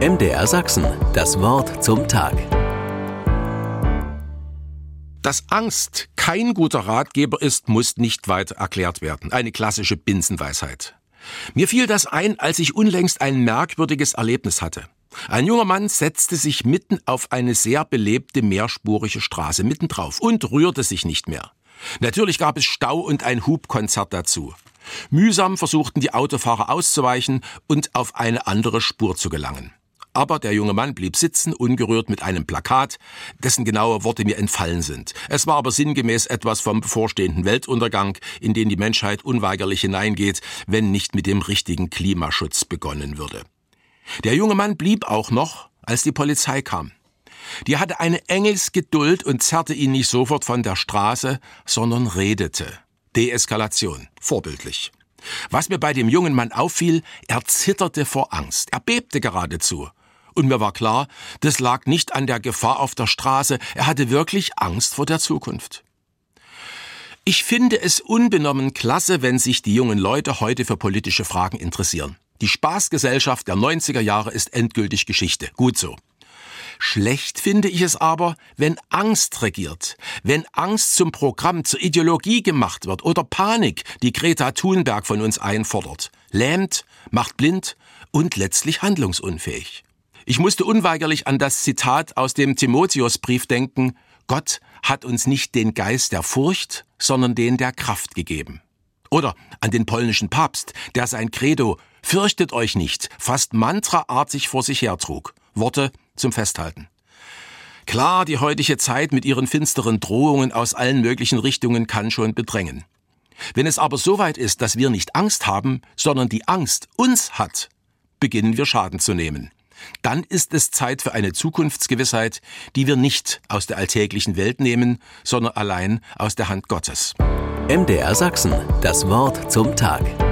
MDR Sachsen, das Wort zum Tag. Dass Angst kein guter Ratgeber ist, muss nicht weiter erklärt werden. Eine klassische Binsenweisheit. Mir fiel das ein, als ich unlängst ein merkwürdiges Erlebnis hatte. Ein junger Mann setzte sich mitten auf eine sehr belebte mehrspurige Straße mittendrauf und rührte sich nicht mehr. Natürlich gab es Stau und ein Hubkonzert dazu. Mühsam versuchten die Autofahrer auszuweichen und auf eine andere Spur zu gelangen. Aber der junge Mann blieb sitzen, ungerührt mit einem Plakat, dessen genaue Worte mir entfallen sind. Es war aber sinngemäß etwas vom bevorstehenden Weltuntergang, in den die Menschheit unweigerlich hineingeht, wenn nicht mit dem richtigen Klimaschutz begonnen würde. Der junge Mann blieb auch noch, als die Polizei kam. Die hatte eine Engelsgeduld und zerrte ihn nicht sofort von der Straße, sondern redete. Deeskalation. Vorbildlich. Was mir bei dem jungen Mann auffiel, er zitterte vor Angst. Er bebte geradezu. Und mir war klar, das lag nicht an der Gefahr auf der Straße, er hatte wirklich Angst vor der Zukunft. Ich finde es unbenommen klasse, wenn sich die jungen Leute heute für politische Fragen interessieren. Die Spaßgesellschaft der 90er Jahre ist endgültig Geschichte. Gut so. Schlecht finde ich es aber, wenn Angst regiert, wenn Angst zum Programm, zur Ideologie gemacht wird oder Panik, die Greta Thunberg von uns einfordert, lähmt, macht blind und letztlich handlungsunfähig. Ich musste unweigerlich an das Zitat aus dem Timotheusbrief denken, Gott hat uns nicht den Geist der Furcht, sondern den der Kraft gegeben. Oder an den polnischen Papst, der sein Credo Fürchtet euch nicht fast mantraartig vor sich hertrug. Worte zum Festhalten. Klar, die heutige Zeit mit ihren finsteren Drohungen aus allen möglichen Richtungen kann schon bedrängen. Wenn es aber so weit ist, dass wir nicht Angst haben, sondern die Angst uns hat, beginnen wir Schaden zu nehmen dann ist es Zeit für eine Zukunftsgewissheit, die wir nicht aus der alltäglichen Welt nehmen, sondern allein aus der Hand Gottes. MDR Sachsen, das Wort zum Tag.